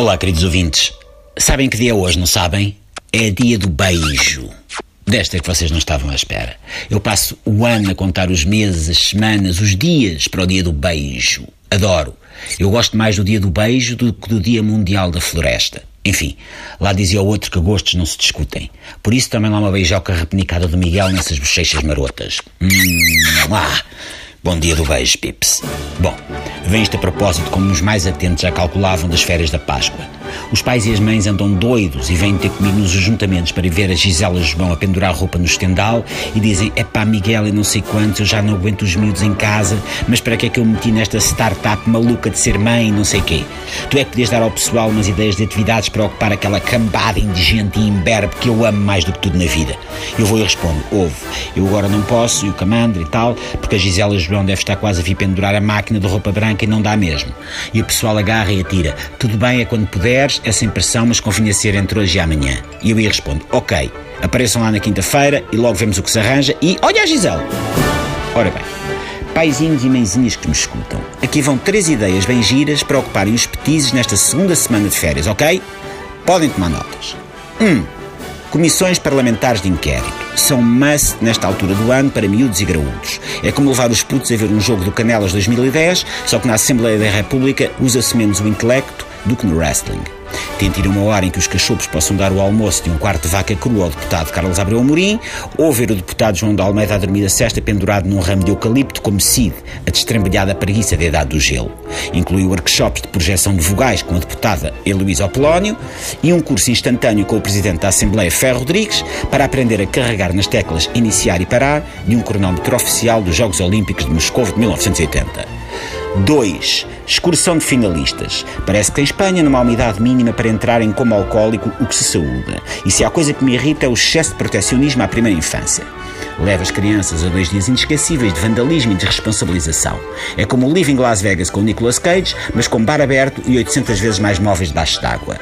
Olá, queridos ouvintes. Sabem que dia é hoje, não sabem? É dia do beijo. Desta que vocês não estavam à espera. Eu passo o ano a contar os meses, as semanas, os dias para o dia do beijo. Adoro. Eu gosto mais do dia do beijo do que do dia mundial da floresta. Enfim, lá dizia o outro que gostos não se discutem. Por isso também lá uma beijoca repenicada do Miguel nessas bochechas marotas. Hum, ah, bom dia do beijo, Pips. Bom, vem isto a propósito como os mais atentos já calculavam das férias da Páscoa. Os pais e as mães andam doidos e vêm ter comigo nos ajuntamentos para ver a Gisela João a pendurar roupa no estendal e dizem: é pá, Miguel, e não sei quantos, eu já não aguento os miúdos em casa, mas para que é que eu me meti nesta startup maluca de ser mãe e não sei quê? Tu é que podias dar ao pessoal umas ideias de atividades para ocupar aquela cambada indigente e imberbe que eu amo mais do que tudo na vida. Eu vou e respondo: ouve, eu agora não posso, e o camandro e tal, porque a Gisela João deve estar quase a vir pendurar a máquina de roupa branca e não dá mesmo. E o pessoal agarra e atira: tudo bem, é quando puderes, essa impressão, mas convinha ser entre hoje e amanhã. E eu ia respondo: ok, apareçam lá na quinta-feira e logo vemos o que se arranja e olha a Gisela! Ora bem, paizinhos e mãezinhas que me escutam, aqui vão três ideias bem giras para ocuparem os petizes nesta segunda semana de férias, ok? Podem tomar notas. 1. Um, comissões parlamentares de inquérito. São must nesta altura do ano para miúdos e graúdos. É como levar os putos a ver um jogo do Canelas 2010, só que na Assembleia da República usa-se menos o intelecto do que no wrestling. Tente ir uma hora em que os cachorros possam dar o almoço de um quarto de vaca crua ao deputado Carlos Abreu Amorim, ou ver o deputado João de Almeida a dormir a cesta pendurado num ramo de eucalipto como Cid, a destrambelhada preguiça da idade do gelo. Inclui workshops de projeção de vogais com a deputada Heloísa Apolónio e um curso instantâneo com o presidente da Assembleia Ferro Rodrigues para aprender a carregar nas teclas iniciar e parar de um cronómetro oficial dos Jogos Olímpicos de Moscou de 1980. 2. Excursão de finalistas. Parece que em Espanha não há uma idade mínima para entrar em como alcoólico o que se saúda. E se há coisa que me irrita é o excesso de protecionismo à primeira infância. Leva as crianças a dois dias inesquecíveis de vandalismo e de responsabilização. É como o Living Las Vegas com Nicolas Cage, mas com bar aberto e 800 vezes mais móveis debaixo d'água.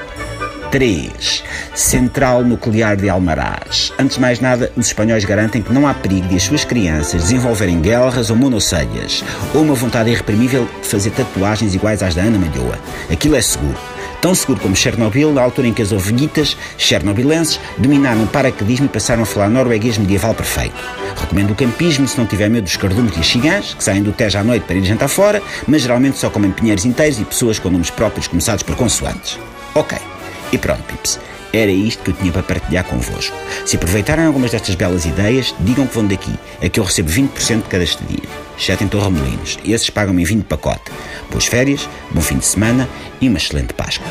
3. Central Nuclear de Almaraz. Antes de mais nada, os espanhóis garantem que não há perigo de as suas crianças desenvolverem guerras ou monocelhas, ou uma vontade irreprimível de fazer tatuagens iguais às da Ana Malhoa. Aquilo é seguro. Tão seguro como Chernobyl, na altura em que as ovelhitas chernobilenses dominaram o paraquedismo e passaram a falar norueguês medieval perfeito. Recomendo o campismo se não tiver medo dos cardumes e chigãs, que saem do Tejo à noite para ir jantar fora, mas geralmente só comem pinheiros inteiros e pessoas com nomes próprios começados por consoantes. Ok. E pronto, pips. Era isto que eu tinha para partilhar convosco. Se aproveitarem algumas destas belas ideias, digam que vão daqui. É que eu recebo 20% de cada estadia. Exceto em Torremolinos. Esses pagam-me 20 pacote. Boas férias, bom fim de semana e uma excelente Páscoa.